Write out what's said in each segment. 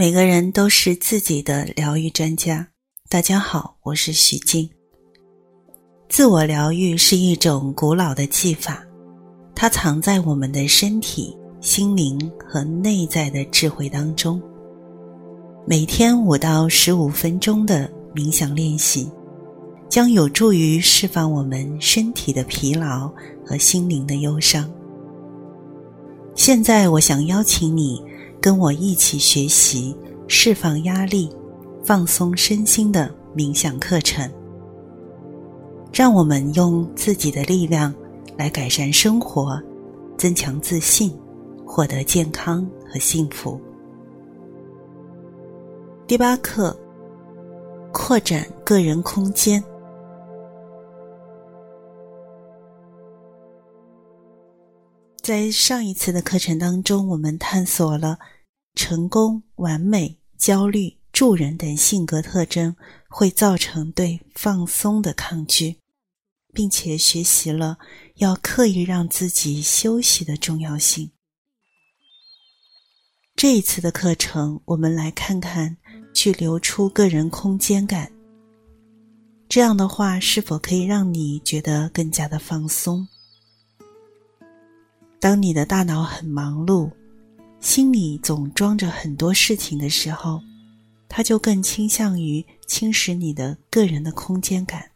每个人都是自己的疗愈专家。大家好，我是徐静。自我疗愈是一种古老的技法，它藏在我们的身体、心灵和内在的智慧当中。每天五到十五分钟的冥想练习，将有助于释放我们身体的疲劳和心灵的忧伤。现在，我想邀请你。跟我一起学习释放压力、放松身心的冥想课程，让我们用自己的力量来改善生活，增强自信，获得健康和幸福。第八课：扩展个人空间。在上一次的课程当中，我们探索了成功、完美、焦虑、助人等性格特征会造成对放松的抗拒，并且学习了要刻意让自己休息的重要性。这一次的课程，我们来看看去留出个人空间感，这样的话是否可以让你觉得更加的放松？当你的大脑很忙碌，心里总装着很多事情的时候，它就更倾向于侵蚀你的个人的空间感。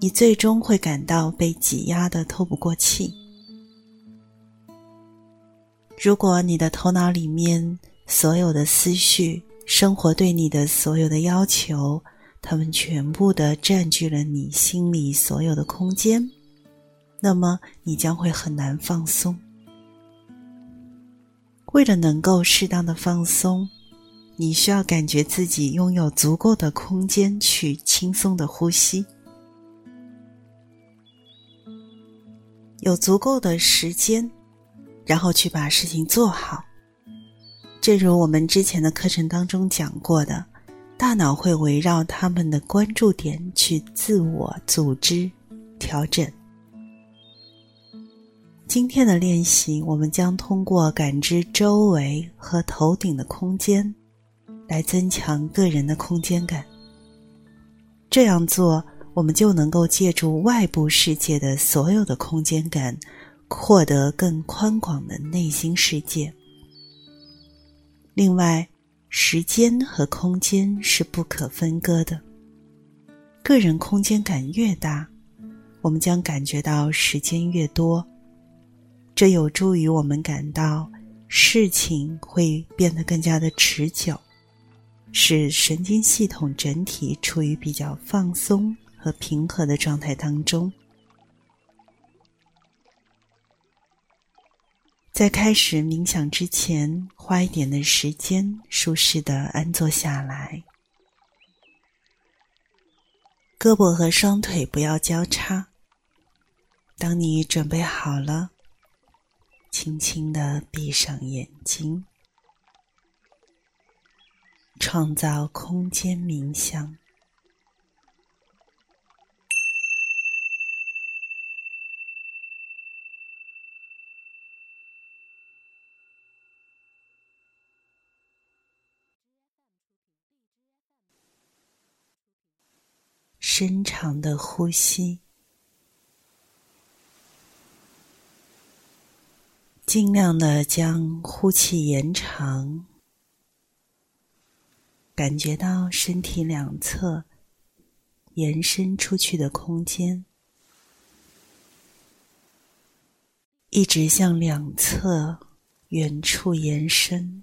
你最终会感到被挤压的透不过气。如果你的头脑里面所有的思绪、生活对你的所有的要求，他们全部的占据了你心里所有的空间。那么你将会很难放松。为了能够适当的放松，你需要感觉自己拥有足够的空间去轻松的呼吸，有足够的时间，然后去把事情做好。正如我们之前的课程当中讲过的，大脑会围绕他们的关注点去自我组织、调整。今天的练习，我们将通过感知周围和头顶的空间，来增强个人的空间感。这样做，我们就能够借助外部世界的所有的空间感，获得更宽广的内心世界。另外，时间和空间是不可分割的。个人空间感越大，我们将感觉到时间越多。这有助于我们感到事情会变得更加的持久，使神经系统整体处于比较放松和平和的状态当中。在开始冥想之前，花一点的时间，舒适的安坐下来，胳膊和双腿不要交叉。当你准备好了。轻轻的闭上眼睛，创造空间冥想，深长的呼吸。尽量的将呼气延长，感觉到身体两侧延伸出去的空间，一直向两侧远处延伸，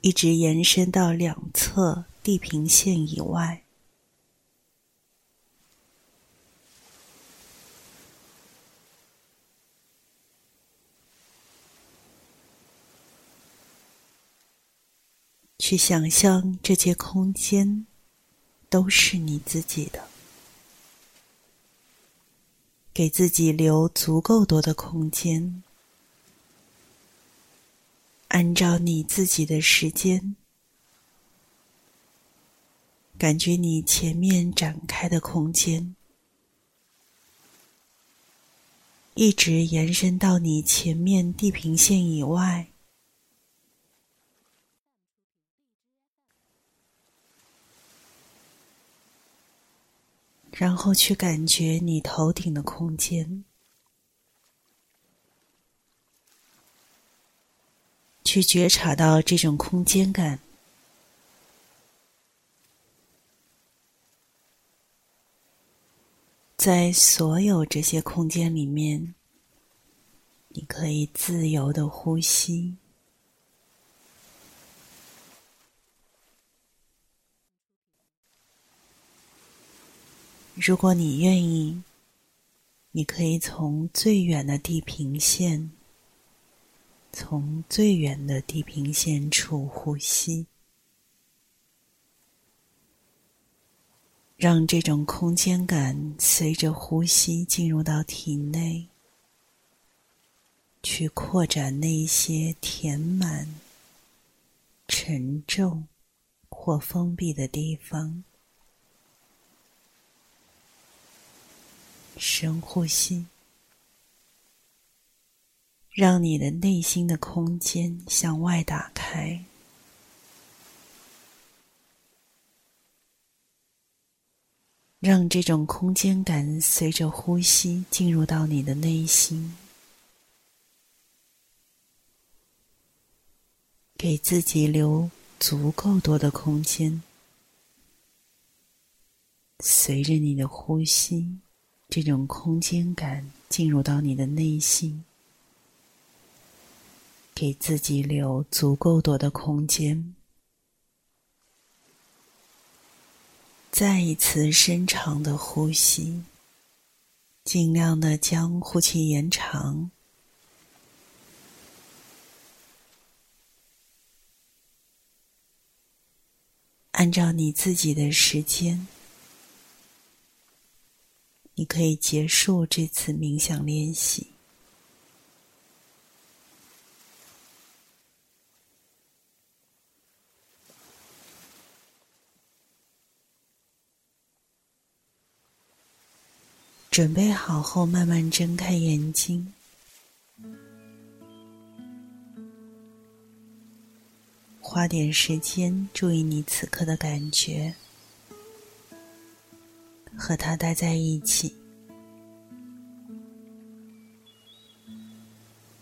一直延伸到两侧。地平线以外，去想象这些空间都是你自己的，给自己留足够多的空间，按照你自己的时间。感觉你前面展开的空间，一直延伸到你前面地平线以外。然后去感觉你头顶的空间，去觉察到这种空间感，在所有这些空间里面，你可以自由的呼吸。如果你愿意，你可以从最远的地平线，从最远的地平线处呼吸，让这种空间感随着呼吸进入到体内，去扩展那些填满、沉重或封闭的地方。深呼吸，让你的内心的空间向外打开，让这种空间感随着呼吸进入到你的内心，给自己留足够多的空间，随着你的呼吸。这种空间感进入到你的内心，给自己留足够多的空间。再一次深长的呼吸，尽量的将呼气延长，按照你自己的时间。你可以结束这次冥想练习，准备好后慢慢睁开眼睛，花点时间注意你此刻的感觉。和他待在一起，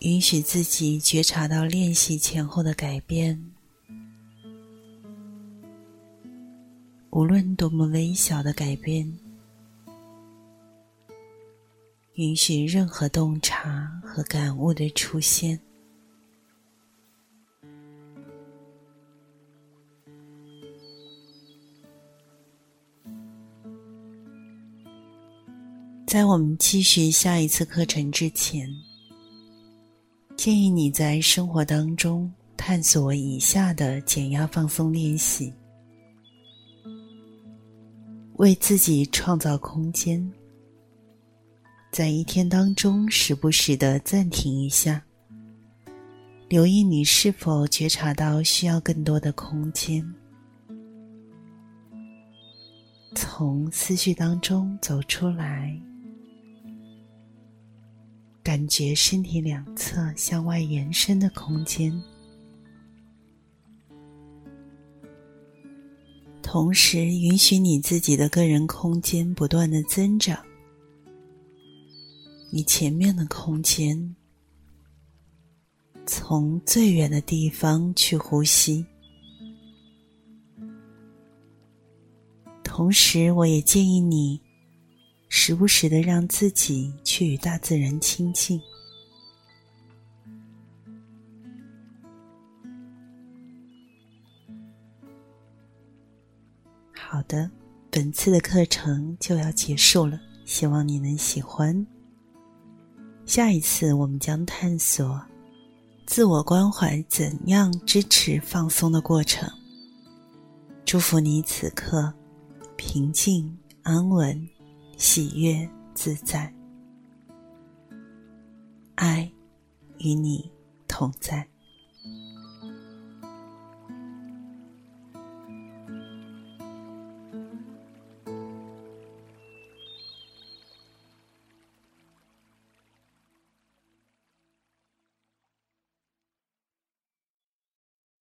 允许自己觉察到练习前后的改变，无论多么微小的改变，允许任何洞察和感悟的出现。在我们继续下一次课程之前，建议你在生活当中探索以下的减压放松练习：为自己创造空间，在一天当中时不时的暂停一下，留意你是否觉察到需要更多的空间，从思绪当中走出来。感觉身体两侧向外延伸的空间，同时允许你自己的个人空间不断的增长。你前面的空间，从最远的地方去呼吸。同时，我也建议你。时不时的让自己去与大自然亲近。好的，本次的课程就要结束了，希望你能喜欢。下一次我们将探索自我关怀怎样支持放松的过程。祝福你此刻平静安稳。喜悦自在，爱与你同在。